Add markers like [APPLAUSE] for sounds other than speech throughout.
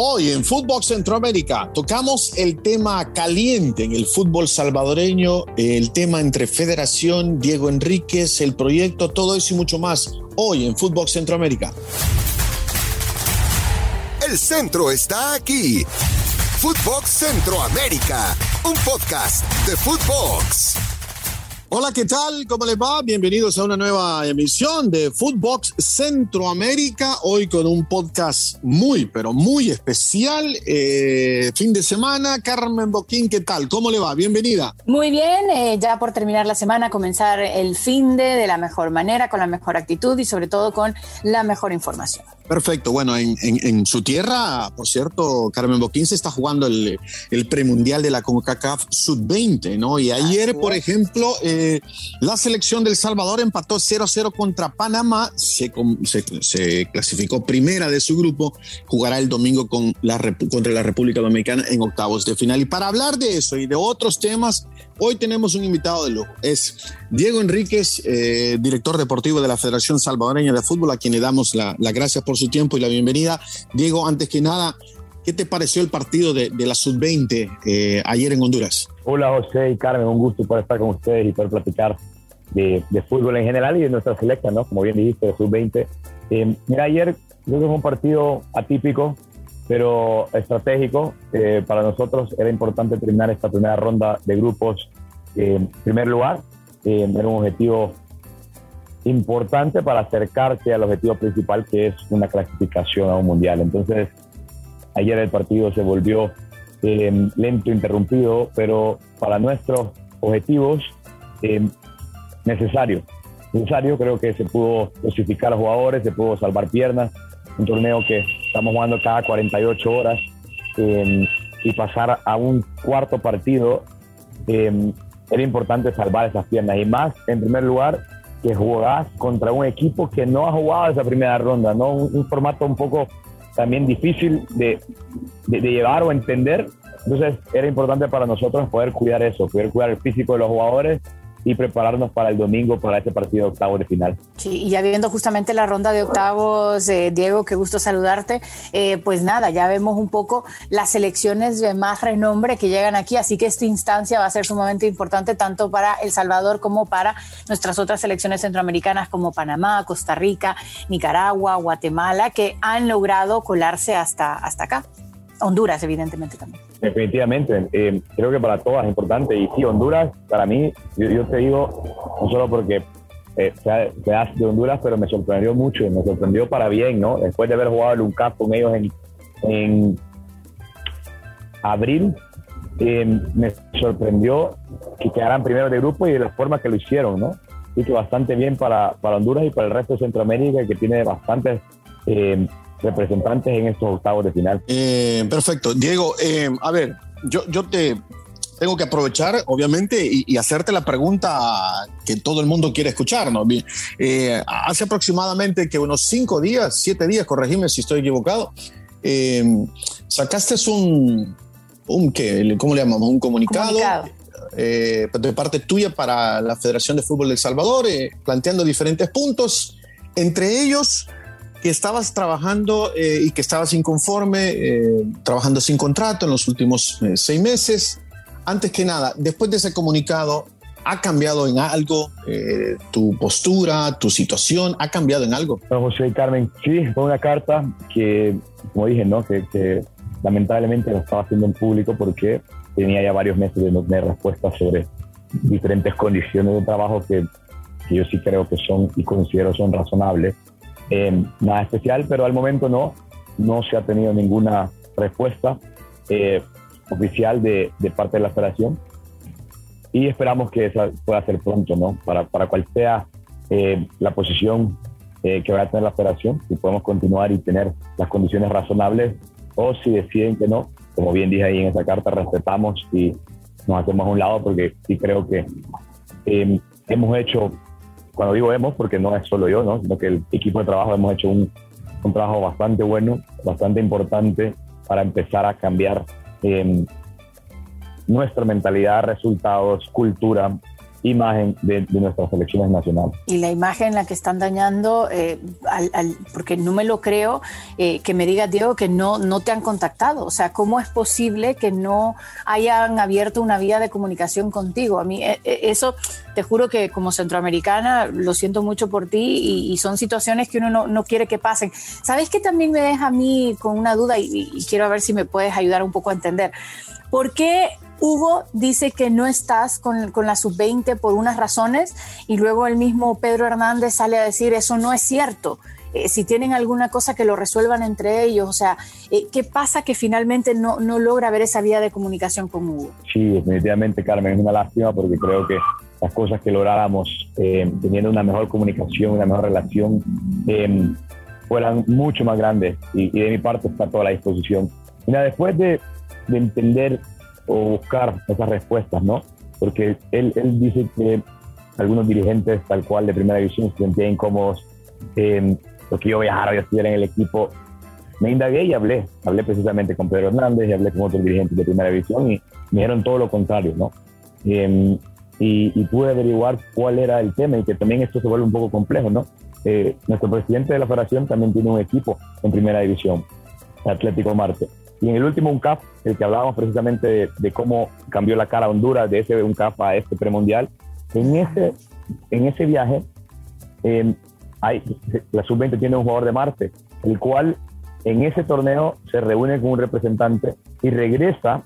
Hoy en Fútbol Centroamérica tocamos el tema caliente en el fútbol salvadoreño, el tema entre Federación, Diego Enríquez, el proyecto, todo eso y mucho más. Hoy en Fútbol Centroamérica. El centro está aquí. Footbox Centroamérica, un podcast de Footbox. Hola, ¿qué tal? ¿Cómo les va? Bienvenidos a una nueva emisión de Footbox Centroamérica. Hoy con un podcast muy, pero muy especial. Eh, fin de semana. Carmen Boquín, ¿qué tal? ¿Cómo le va? Bienvenida. Muy bien, eh, ya por terminar la semana, comenzar el fin de de la mejor manera, con la mejor actitud y sobre todo con la mejor información. Perfecto. Bueno, en, su tierra, por cierto, Carmen Boquín se está jugando el, el premundial de la CONCACAF Sub-20, ¿no? Y ayer, por ejemplo, eh, la selección del Salvador empató 0-0 contra Panamá, se, clasificó primera de su grupo, jugará el domingo con la, contra la República Dominicana en octavos de final. Y para hablar de eso y de otros temas, hoy tenemos un invitado de lujo. Es Diego Enríquez, eh, director deportivo de la Federación Salvadoreña de Fútbol, a quien le damos la, la gracias por su tiempo y la bienvenida. Diego, antes que nada, ¿qué te pareció el partido de, la Sub-20 eh, ayer en Honduras? Hola José y Carmen, un gusto poder estar con ustedes y poder platicar de, fútbol en general y de nuestra selecta, ¿no? Como bien dijiste, de Sub-20. Eh, mira, ayer fue un partido atípico, pero estratégico. Eh, para nosotros era importante terminar esta primera ronda de grupos en primer lugar. era un objetivo importante para acercarse al objetivo principal que es una clasificación a un mundial. Entonces, ayer el partido se volvió eh, lento, interrumpido, pero para nuestros objetivos eh, necesario. Necesario, creo que se pudo clasificar a jugadores, se pudo salvar piernas, un torneo que estamos jugando cada 48 horas eh, y pasar a un cuarto partido era importante salvar esas piernas y más, en primer lugar, que jugás contra un equipo que no ha jugado esa primera ronda, ¿no? Un, formato un poco también difícil de, de, llevar o entender. Entonces era importante para nosotros poder cuidar eso, poder cuidar el físico de los jugadores y prepararnos para el domingo para ese partido de octavos de final. Sí, y ya viendo justamente la ronda de octavos, eh, Diego, qué gusto saludarte. Eh, pues nada, ya vemos un poco las selecciones de más renombre que llegan aquí, así que esta instancia va a ser sumamente importante tanto para El Salvador como para nuestras otras selecciones centroamericanas como Panamá, Costa Rica, Nicaragua, Guatemala, que han logrado colarse hasta, hasta acá. Honduras, evidentemente también. Definitivamente, eh, creo que para todas es importante. Y sí, Honduras, para mí, yo, te digo, no solo porque eh, seas de Honduras, pero me sorprendió mucho, me sorprendió para bien, ¿no? Después de haber jugado el UNCAP con ellos en, en abril, eh, me sorprendió que quedaran primero de grupo y de la forma que lo hicieron, ¿no? Y que bastante bien para, para Honduras y para el resto de Centroamérica, que tiene bastantes eh, representantes en estos octavos de final. Eh, perfecto. Diego, eh, a ver, yo, yo te tengo que aprovechar, obviamente, y, hacerte la pregunta que todo el mundo quiere escuchar. ¿no? Eh, hace aproximadamente que unos cinco días, siete días, corregime si estoy equivocado, sacaste un, un ¿qué? ¿cómo le llamamos? Un comunicado. de parte tuya para la Federación de Fútbol de El Salvador, planteando diferentes puntos, entre ellos que estabas trabajando eh, y que estabas inconforme, eh, trabajando sin contrato en los últimos eh, seis meses. Antes que nada, después de ese comunicado, ¿ha cambiado en algo tu postura, tu situación? ¿Ha cambiado en algo? José y Carmen, sí, fue una carta que, como dije, ¿no? que, lamentablemente lo estaba haciendo en público porque tenía ya varios meses de no tener respuestas sobre diferentes condiciones de trabajo que, que yo sí creo que son y considero son razonables eh, nada especial, pero al momento no, no se ha tenido ninguna respuesta eh, oficial de, de, parte de la federación y esperamos que esa pueda ser pronto, ¿no? Para, para cual sea eh, la posición que vaya a tener la federación, si podemos continuar y tener las condiciones razonables o si deciden que no, como bien dije ahí en esa carta, respetamos y nos hacemos a un lado porque sí creo que hemos hecho cuando digo hemos, porque no es solo yo, ¿no? sino que el equipo de trabajo hemos hecho un, trabajo bastante bueno, bastante importante para empezar a cambiar em, nuestra mentalidad, resultados, cultura imagen de, nuestras selecciones nacionales. Y la imagen en la que están dañando, eh, porque no me lo creo, eh, que me digas, Diego, que no, no te han contactado. O sea, ¿cómo es posible que no hayan abierto una vía de comunicación contigo? A mí eh, eso, te juro que como centroamericana, lo siento mucho por ti y, son situaciones que uno no, no, quiere que pasen. ¿Sabes qué también me deja a mí con una duda y quiero ver si me puedes ayudar un poco a entender? ¿Por qué Hugo dice que no estás con, la sub-20 por unas razones y luego el mismo Pedro Hernández sale a decir eso no es cierto. Eh, si tienen alguna cosa que lo resuelvan entre ellos, o sea, eh, ¿qué pasa que finalmente no, no logra ver esa vía de comunicación con Hugo? Sí, definitivamente, Carmen, es una lástima porque creo que las cosas que lográramos eh, teniendo una mejor comunicación, una mejor relación, fueran mucho más grandes y, de mi parte está toda la disposición. Mira, después de, de entender o buscar esas respuestas, ¿no? Porque él, él dice que algunos dirigentes, tal cual de primera división, se sentían incómodos eh, porque yo viajara y estuviera en el equipo. Me indagué y hablé, hablé precisamente con Pedro Hernández y hablé con otros dirigentes de primera división y me dijeron todo lo contrario, ¿no? Em, y, pude averiguar cuál era el tema y que también esto se vuelve un poco complejo, ¿no? Eh, nuestro presidente de la federación también tiene un equipo en primera división, Atlético Marte. Y en el último UNCAP, el que hablábamos precisamente de, cómo cambió la cara Honduras de ese UNCAP a este premundial, en ese, en ese viaje, eh, hay, la sub-20 tiene un jugador de Marte, el cual en ese torneo se reúne con un representante y regresa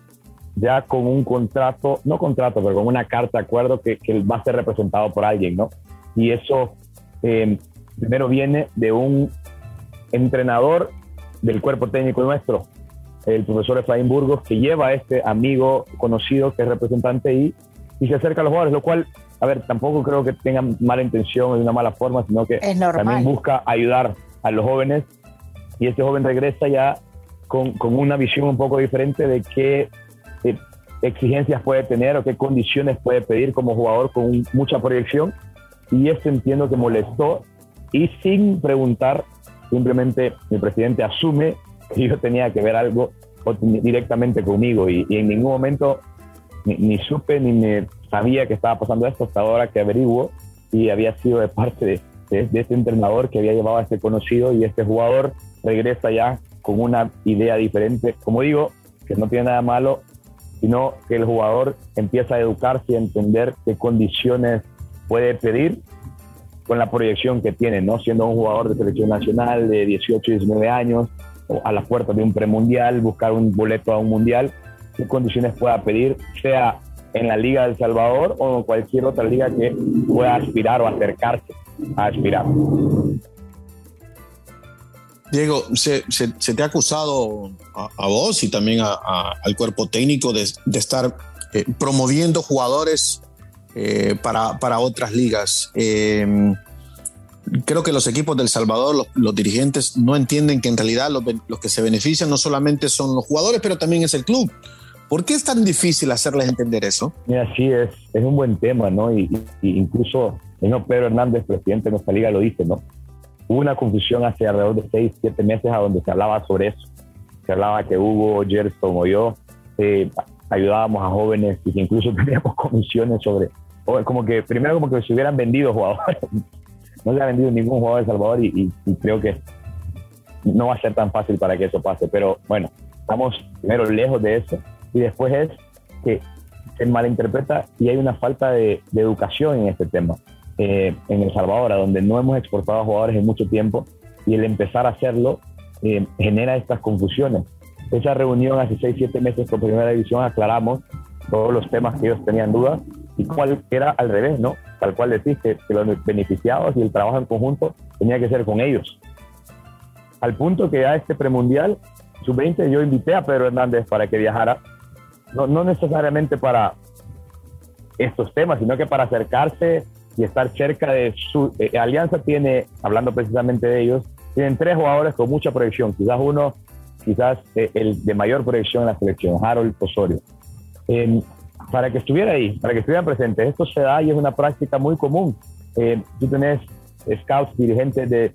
ya con un contrato, no contrato, pero con una carta de acuerdo que, va a ser representado por alguien, ¿no? Y eso eh, primero viene de un entrenador del cuerpo técnico nuestro, el profesor Efraín Burgos, que lleva a este amigo conocido que es representante y, y se acerca a los jugadores, lo cual, a ver, tampoco creo que tengan mala intención o de una mala forma, sino que también busca ayudar a los jóvenes. Y este joven regresa ya con, con una visión un poco diferente de qué eh, exigencias puede tener o qué condiciones puede pedir como jugador con mucha proyección. Y esto entiendo que molestó. Y sin preguntar, simplemente mi presidente asume yo tenía que ver algo directamente conmigo y, en ningún momento ni, supe ni me sabía que estaba pasando esto hasta ahora que averiguo y había sido de parte de, de, este entrenador que había llevado a este conocido y este jugador regresa ya con una idea diferente. Como digo, que no tiene nada malo, sino que el jugador empieza a educarse y a entender qué condiciones puede pedir con la proyección que tiene, ¿no? Siendo un jugador de selección nacional de 18 y 19 años, a las puertas de un premundial, buscar un boleto a un mundial, qué condiciones pueda pedir, sea en la Liga del Salvador o en cualquier otra liga que pueda aspirar o acercarse a aspirar. Diego, se, te ha acusado a, vos y también al cuerpo técnico de, estar eh, promoviendo jugadores eh, para, para, otras ligas. Eh, creo que los equipos del Salvador, los, dirigentes, no entienden que en realidad los, que se benefician no solamente son los jugadores, pero también es el club. ¿Por qué es tan difícil hacerles entender eso? Mira, sí, es, es un buen tema, ¿no? Y, incluso el señor Pedro Hernández, presidente de nuestra liga, lo dice, ¿no? Hubo una confusión hace alrededor de seis, siete meses a donde se hablaba sobre eso. Se hablaba que Hugo, Gerson o yo eh, ayudábamos a jóvenes y que incluso [LAUGHS] teníamos comisiones sobre, como que primero como que se hubieran vendido jugadores no se ha vendido ningún jugador de Salvador y, creo que no va a ser tan fácil para que eso pase. Pero bueno, estamos primero lejos de eso y después es que se malinterpreta y hay una falta de, educación en este tema. Eh, en El Salvador, donde no hemos exportado jugadores en mucho tiempo y el empezar a hacerlo eh, genera estas confusiones. Esa reunión hace 6, 7 meses con Primera División aclaramos todos los temas que ellos tenían dudas y cuál era al revés, ¿no? Tal cual decís que, los beneficiados y el trabajo en conjunto tenía que ser con ellos. Al punto que a este premundial sub-20 yo invité a Pedro Hernández para que viajara, no, no necesariamente para estos temas, sino que para acercarse y estar cerca de su eh, alianza tiene, hablando precisamente de ellos, tienen tres jugadores con mucha proyección, quizás uno, quizás eh, el de mayor proyección en la selección, Harold Osorio para que estuviera ahí, para que estuvieran presentes. Esto se da y es una práctica muy común. Eh, tú tenés scouts, dirigentes de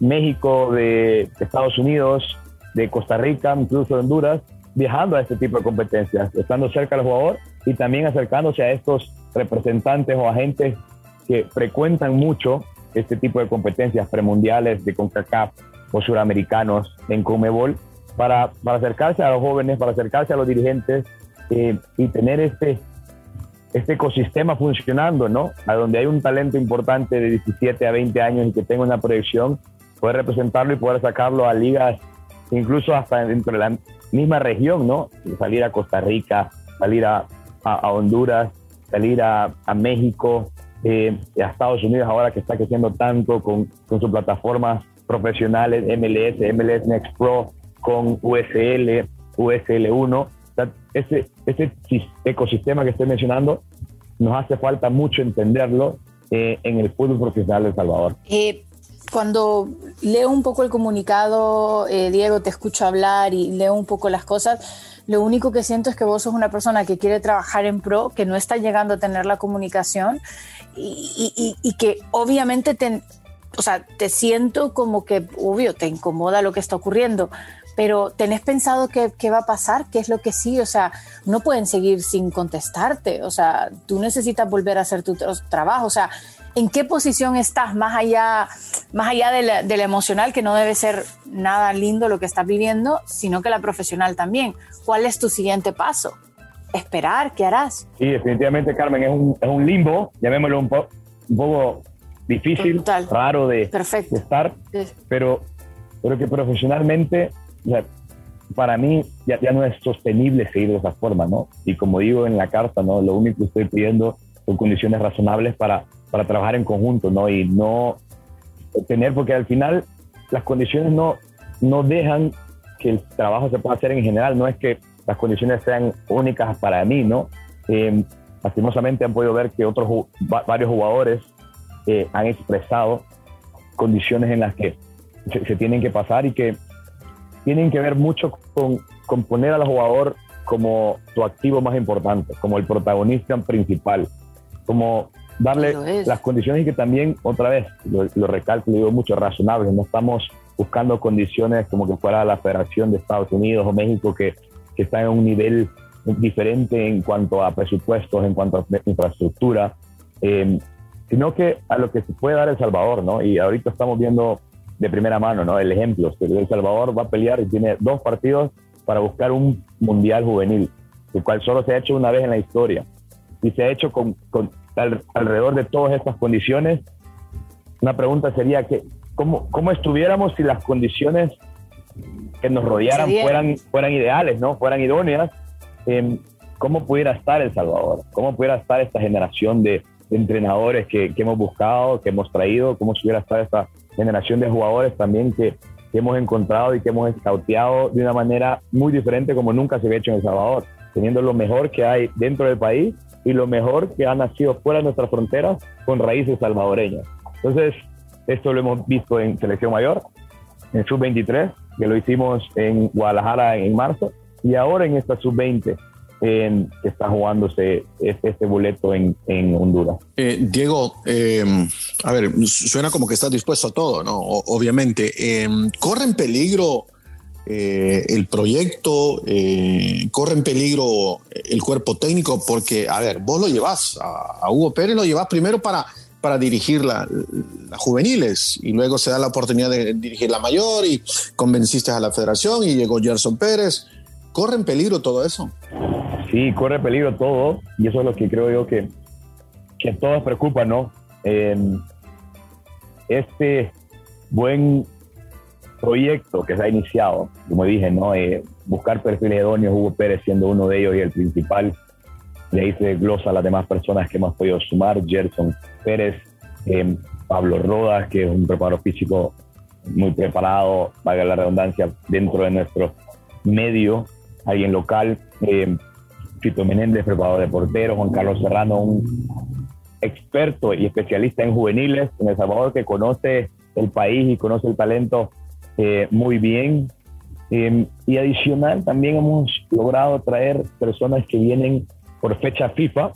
México, de Estados Unidos, de Costa Rica, incluso de Honduras, viajando a este tipo de competencias, estando cerca del jugador y también acercándose a estos representantes o agentes que frecuentan mucho este tipo de competencias premundiales de CONCACAF o suramericanos en Comebol para, para acercarse a los jóvenes, para acercarse a los dirigentes eh, y tener este, este ecosistema funcionando, ¿no? A donde hay un talento importante de 17 a 20 años y que tenga una proyección, poder representarlo y poder sacarlo a ligas, incluso hasta dentro de la misma región, ¿no? Salir a Costa Rica, salir a, a, Honduras, salir a, a México, eh, a Estados Unidos ahora que está creciendo tanto con, con sus plataformas profesionales, MLS, MLS Next Pro, con USL, USL1. ese, ese ecosistema que estoy mencionando nos hace falta mucho entenderlo eh, en el fútbol profesional de El Salvador. Eh, cuando leo un poco el comunicado, eh, Diego, te escucho hablar y leo un poco las cosas, lo único que siento es que vos sos una persona que quiere trabajar en pro, que no está llegando a tener la comunicación y, y que obviamente te, o sea, te siento como que, obvio, te incomoda lo que está ocurriendo, pero ¿tenés pensado qué, qué, va a pasar? ¿Qué es lo que sí? O sea, no pueden seguir sin contestarte, o sea, tú necesitas volver a hacer tu trabajo, o sea, ¿en qué posición estás más allá, más allá de la, de la emocional, que no debe ser nada lindo lo que estás viviendo, sino que la profesional también? ¿Cuál es tu siguiente paso? ¿Esperar? ¿Qué harás? Sí, definitivamente, Carmen, es un, es un limbo, llamémoslo un, po un poco difícil, raro de, estar, pero creo que profesionalmente, para mí ya, ya, no es sostenible seguir de esa forma, ¿no? Y como digo en la carta, ¿no? Lo único que estoy pidiendo son condiciones razonables para, para trabajar en conjunto, ¿no? Y no tener, porque al final las condiciones no, no dejan que el trabajo se pueda hacer en general, no es que las condiciones sean únicas para mí, ¿no? Eh, lastimosamente han podido ver que otros varios jugadores han expresado condiciones en las que se, tienen que pasar y que tienen que ver mucho con, con poner al jugador como tu activo más importante, como el protagonista principal, como darle las condiciones y que también, otra vez, lo, lo recalco, lo digo mucho, razonables, no estamos buscando condiciones como que fuera la Federación de Estados Unidos o México que, que está en un nivel diferente en cuanto a presupuestos, en cuanto a infraestructura. Eh, sino que a lo que se puede dar El Salvador, ¿no? Y ahorita estamos viendo de primera mano, ¿no? El ejemplo, El Salvador va a pelear y tiene dos partidos para buscar un mundial juvenil, el cual solo se ha hecho una vez en la historia. Y se ha hecho con, con alrededor de todas estas condiciones. Una pregunta sería que, ¿cómo, cómo estuviéramos si las condiciones que nos rodearan fueran, fueran ideales, ¿no? Fueran idóneas. Eh, ¿Cómo pudiera estar El Salvador? ¿Cómo pudiera estar esta generación de, entrenadores que, hemos buscado, que hemos traído, cómo se hubiera estado esta generación de jugadores también que, hemos encontrado y que hemos escauteado de una manera muy diferente como nunca se había hecho en El Salvador, teniendo lo mejor que hay dentro del país y lo mejor que ha nacido fuera de nuestras fronteras con raíces salvadoreñas. Entonces, esto lo hemos visto en selección mayor, en sub-23, que lo hicimos en Guadalajara en marzo, y ahora en esta sub-20 que está jugándose este, este boleto en, en Honduras. Eh, Diego, eh, a ver, suena como que estás dispuesto a todo, ¿no? obviamente. Eh, ¿Corre en peligro el proyecto? ¿Corre en peligro el cuerpo técnico? Porque, a ver, vos lo llevas, a, Hugo Pérez lo llevas primero para para dirigir las juveniles y luego se da la oportunidad de dirigir la mayor y convenciste a la federación y llegó Gerson Pérez. ¿Corre en peligro todo eso? Sí, corre peligro todo y eso es lo que creo yo que, que todos preocupa, ¿no? este buen proyecto que se ha iniciado, como dije, ¿no? Eh, buscar perfiles idóneos, Hugo Pérez siendo uno de ellos y el principal. Le hice glosa a las demás personas que hemos podido sumar, Gerson Pérez, em, Pablo Rodas, que es un preparador físico muy preparado, valga la redundancia, dentro de nuestro medio, alguien local, eh, Fito Menéndez, preparador de porteros, Juan Carlos Serrano, un experto y especialista en juveniles en El Salvador que conoce el país y conoce el talento eh, muy bien. Em, y adicional, también hemos logrado traer personas que vienen por fecha FIFA,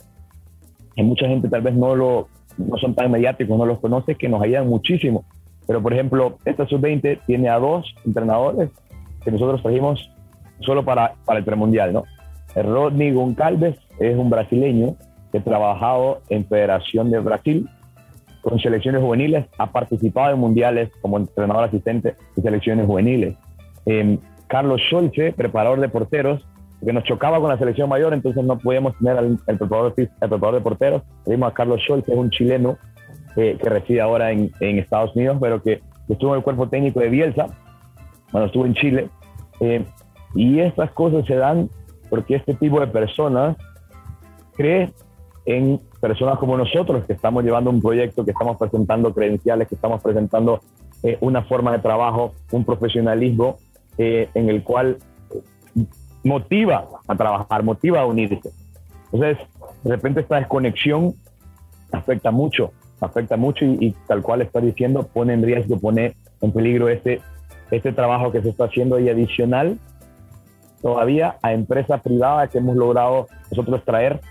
que mucha gente tal vez no, lo, no son tan mediáticos, no los conoce, que nos ayudan muchísimo. Pero, por ejemplo, esta sub-20 tiene a dos entrenadores que nosotros trajimos solo para, para el premundial, ¿no? Rodney Goncalves es un brasileño que ha trabajado en Federación de Brasil con selecciones juveniles, ha participado en mundiales como entrenador asistente de selecciones juveniles. Em, Carlos Scholze, preparador de porteros, que nos chocaba con la selección mayor, entonces no podíamos tener al, el, preparador, el preparador de porteros. Tenemos a Carlos Scholze, es un chileno eh, que reside ahora en, en, Estados Unidos, pero que estuvo en el cuerpo técnico de Bielsa, cuando estuvo en Chile. Eh, y estas cosas se dan porque este tipo de personas cree en personas como nosotros, que estamos llevando un proyecto, que estamos presentando credenciales, que estamos presentando eh, una forma de trabajo, un profesionalismo eh, en el cual motiva a trabajar, motiva a unirse. Entonces, de repente esta desconexión afecta mucho, afecta mucho y, tal cual está diciendo, pone en riesgo, pone en peligro este, este trabajo que se está haciendo y adicional todavía a empresas privadas que hemos logrado nosotros traer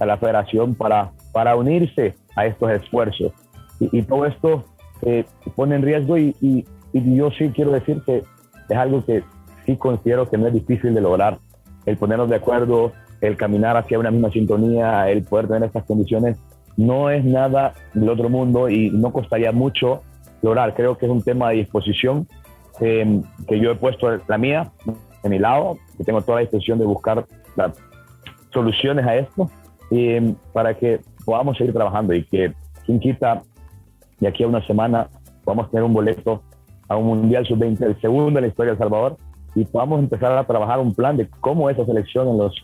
a la federación para, para unirse a estos esfuerzos. Y, todo esto eh, pone en riesgo y, y, yo sí quiero decir que es algo que sí considero que no es difícil de lograr. El ponernos de acuerdo, el caminar hacia una misma sintonía, el poder tener estas condiciones, no es nada del otro mundo y no costaría mucho lograr. Creo que es un tema de disposición eh, que yo he puesto la mía en mi lado, que tengo toda la disposición de buscar soluciones a esto y para que podamos seguir trabajando y que quien quita de aquí a una semana podamos tener un boleto a un Mundial Sub-20, el segundo en la historia de El Salvador, y podamos empezar a trabajar un plan de cómo esa selección en los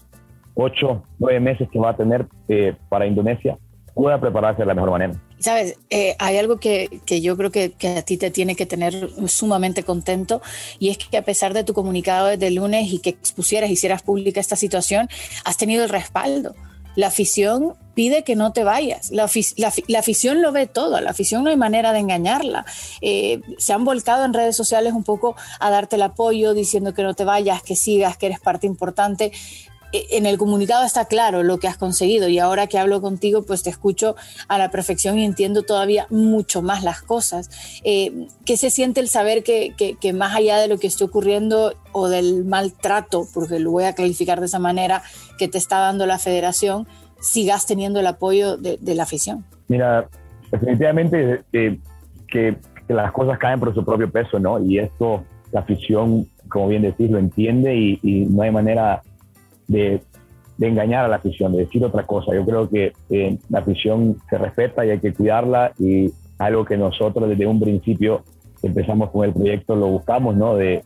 ocho, nueve meses que va a tener eh, para Indonesia pueda prepararse de la mejor manera. Sabes, eh, hay algo que, que yo creo que, que, a ti te tiene que tener sumamente contento y es que a pesar de tu comunicado desde lunes y que expusieras, hicieras pública esta situación, has tenido el respaldo la afición pide que no te vayas. La, afición lo ve todo, la afición no hay manera de engañarla. Eh, se han volcado en redes sociales un poco a darte el apoyo, diciendo que no te vayas, que sigas, que eres parte importante. Eh, en el comunicado está claro lo que has conseguido y ahora que hablo contigo, pues te escucho a la perfección y entiendo todavía mucho más las cosas. Eh, ¿Qué se siente el saber que, que, más allá de lo que esté ocurriendo o del maltrato, porque lo voy a calificar de esa manera, que te está dando la federación, sigas teniendo el apoyo de, la afición? Mira, definitivamente eh, que, que, las cosas caen por su propio peso, ¿no? Y esto, la afición, como bien decís, lo entiende y, y no hay manera de, engañar a la afición, de decir otra cosa. Yo creo que eh, la afición se respeta y hay que cuidarla y algo que nosotros desde un principio empezamos con el proyecto lo buscamos, ¿no? De,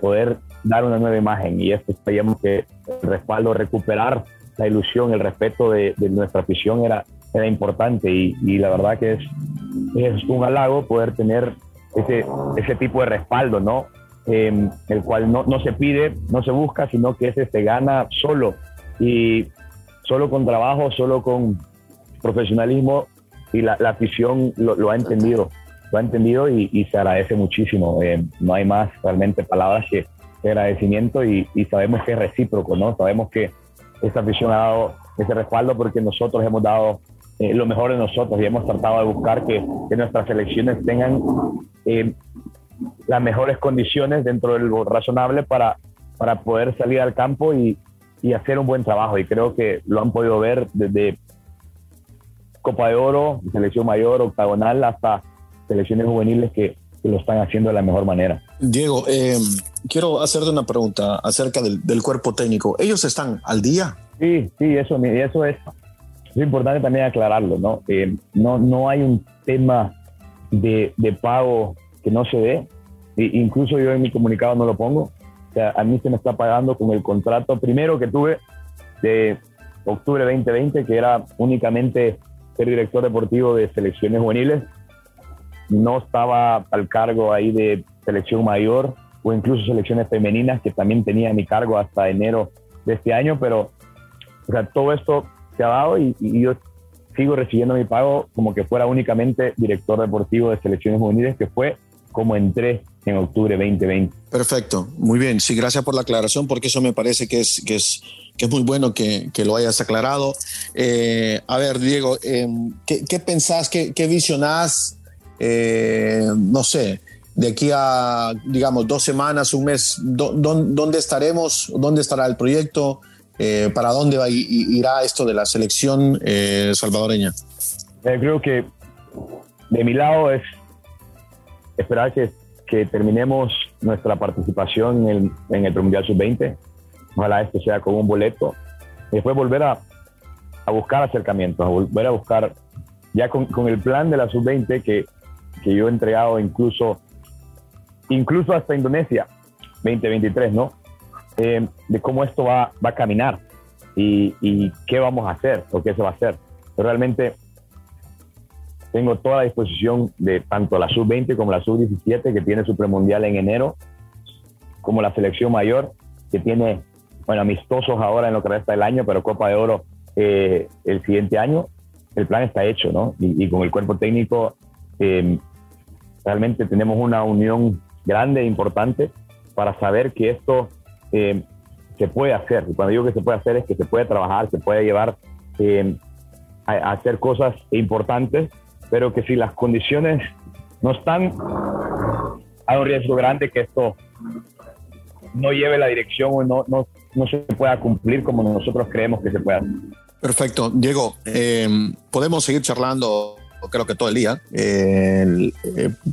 poder dar una nueva imagen y esto sabíamos que el respaldo, recuperar la ilusión, el respeto de, nuestra afición era, era importante y, la verdad que es, es un halago poder tener ese, ese tipo de respaldo, ¿no? Em, el cual no, no, se pide, no se busca, sino que ese se gana solo y solo con trabajo, solo con profesionalismo y la, afición lo, ha entendido, lo ha entendido y, se agradece muchísimo. Em, no hay más realmente palabras que agradecimiento y, sabemos que es recíproco, ¿no? Sabemos que esta afición ha dado ese respaldo porque nosotros hemos dado eh, lo mejor de nosotros y hemos tratado de buscar que, nuestras elecciones tengan eh, las mejores condiciones dentro de lo razonable para, para poder salir al campo y, y hacer un buen trabajo. Y creo que lo han podido ver desde Copa de Oro, selección mayor, octagonal, hasta selecciones juveniles que, lo están haciendo de la mejor manera. Diego, eh, quiero hacerte una pregunta acerca del, del, cuerpo técnico. ¿Ellos están al día? Sí, sí, eso, eso es, es importante también aclararlo, ¿no? Eh, no, no hay un tema de, de pago no se ve. E incluso yo en mi comunicado no lo pongo. O sea, a mí se me está pagando con el contrato primero que tuve de octubre 2020, que era únicamente ser director deportivo de selecciones juveniles. No estaba al cargo ahí de selección mayor o incluso selecciones femeninas, que también tenía mi cargo hasta enero de este año, pero o sea, todo esto se ha dado y yo sigo recibiendo mi pago como que fuera únicamente director deportivo de selecciones juveniles, que fue como entré en octubre 2020. Perfecto, muy bien. Sí, gracias por la aclaración, porque eso me parece que es, que es, que es muy bueno que, que lo hayas aclarado. Eh, a ver, Diego, eh, ¿qué, ¿qué, pensás, qué, qué visionás, eh, no sé, de aquí a, digamos, dos semanas, un mes, ¿dónde estaremos? ¿Dónde estará el proyecto? para dónde va, irá esto de la selección salvadoreña. creo que de mi lado es esperar que, que terminemos nuestra participación en el, en el Mundial Sub-20. Ojalá esto sea con un boleto. Después volver a, a buscar acercamientos, a volver a buscar, ya con, con el plan de la Sub-20 que, que yo he entregado incluso, incluso hasta Indonesia 2023, ¿no? Eh, de cómo esto va, va a caminar y, y, qué vamos a hacer o qué se va a hacer. realmente tengo toda la disposición de tanto la sub-20 como la sub-17 que tiene su premundial en enero, como la selección mayor que tiene, bueno, amistosos ahora en lo que resta del año, pero Copa de Oro eh, el siguiente año. El plan está hecho, ¿no? Y, con el cuerpo técnico eh, realmente tenemos una unión grande e importante para saber que esto eh, se puede hacer. Y cuando digo que se puede hacer es que se puede trabajar, se puede llevar a, a hacer cosas importantes pero que si las condiciones no están, hay un riesgo grande que esto no lleve la dirección o no, no, no se pueda cumplir como nosotros creemos que se pueda. Perfecto. Diego, eh, podemos seguir charlando creo que todo el día. Eh,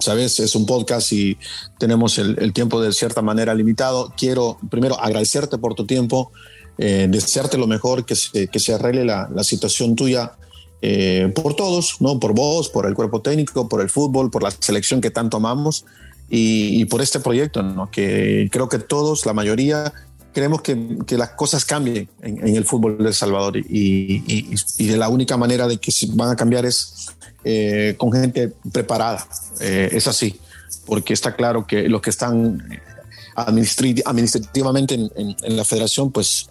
Sabes, es un podcast y tenemos el, tiempo de cierta manera limitado. Quiero primero agradecerte por tu tiempo, eh, desearte lo mejor, que se, que se arregle la, la situación tuya eh, por todos, ¿no? Por vos, por el cuerpo técnico, por el fútbol, por la selección que tanto amamos y, por este proyecto, ¿no? Que creo que todos, la mayoría, queremos que, que las cosas cambien en, el fútbol de El Salvador y, y, de la única manera de que van a cambiar es eh, con gente preparada. Eh, es así, porque está claro que los que están administrativamente en, en la federación, pues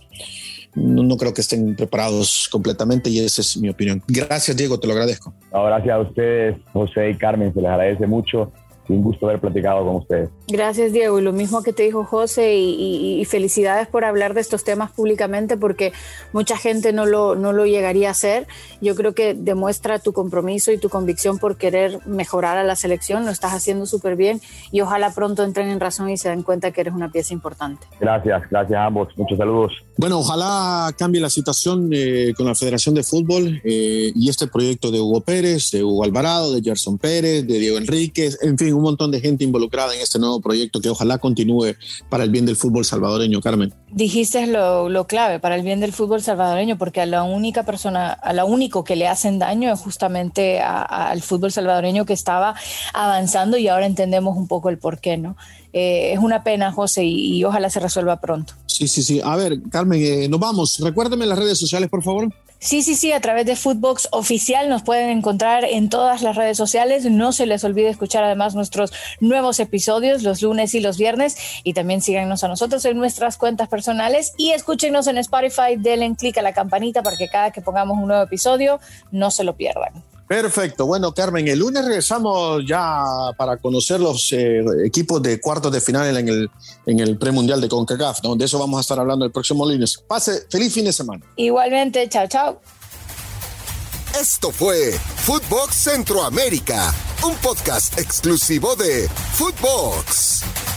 no, creo que estén preparados completamente y esa es mi opinión. Gracias, Diego, te lo agradezco. gracias a ustedes, José y Carmen, se les agradece mucho un gusto haber platicado con ustedes. Gracias, Diego. Y lo mismo que te dijo José, y, felicidades por hablar de estos temas públicamente, porque mucha gente no lo, no lo llegaría a hacer. Yo creo que demuestra tu compromiso y tu convicción por querer mejorar a la selección. Lo estás haciendo súper bien y ojalá pronto entren en razón y se den cuenta que eres una pieza importante. Gracias, gracias a ambos. Muchos saludos. Bueno, ojalá cambie la situación eh, con la Federación de Fútbol eh, y este proyecto de Hugo Pérez, de Hugo Alvarado, de Gerson Pérez, de Diego Enríquez, en fin un montón de gente involucrada en este nuevo proyecto que ojalá continúe para el bien del fútbol salvadoreño, Carmen. Dijiste lo, lo clave, para el bien del fútbol salvadoreño, porque a la única persona, a la único que le hacen daño es justamente al fútbol salvadoreño que estaba avanzando y ahora entendemos un poco el por qué, ¿no? Eh, es una pena, José, y, ojalá se resuelva pronto. Sí, sí, sí. A ver, Carmen, eh, nos vamos. Recuérdame las redes sociales, por favor. Sí, sí, sí, a través de Footbox Oficial nos pueden encontrar en todas las redes sociales. No se les olvide escuchar además nuestros nuevos episodios los lunes y los viernes y también síganos a nosotros en nuestras cuentas personales y escúchenos en Spotify, denle clic a la campanita para que cada que pongamos un nuevo episodio no se lo pierdan. Perfecto. Bueno, Carmen, el lunes regresamos ya para conocer los eh, equipos de cuartos de final en el, en el premundial de CONCACAF, donde eso vamos a estar hablando el próximo lunes. Pase feliz fin de semana. Igualmente, chao, chao. Esto fue Footbox Centroamérica, un podcast exclusivo de Footbox.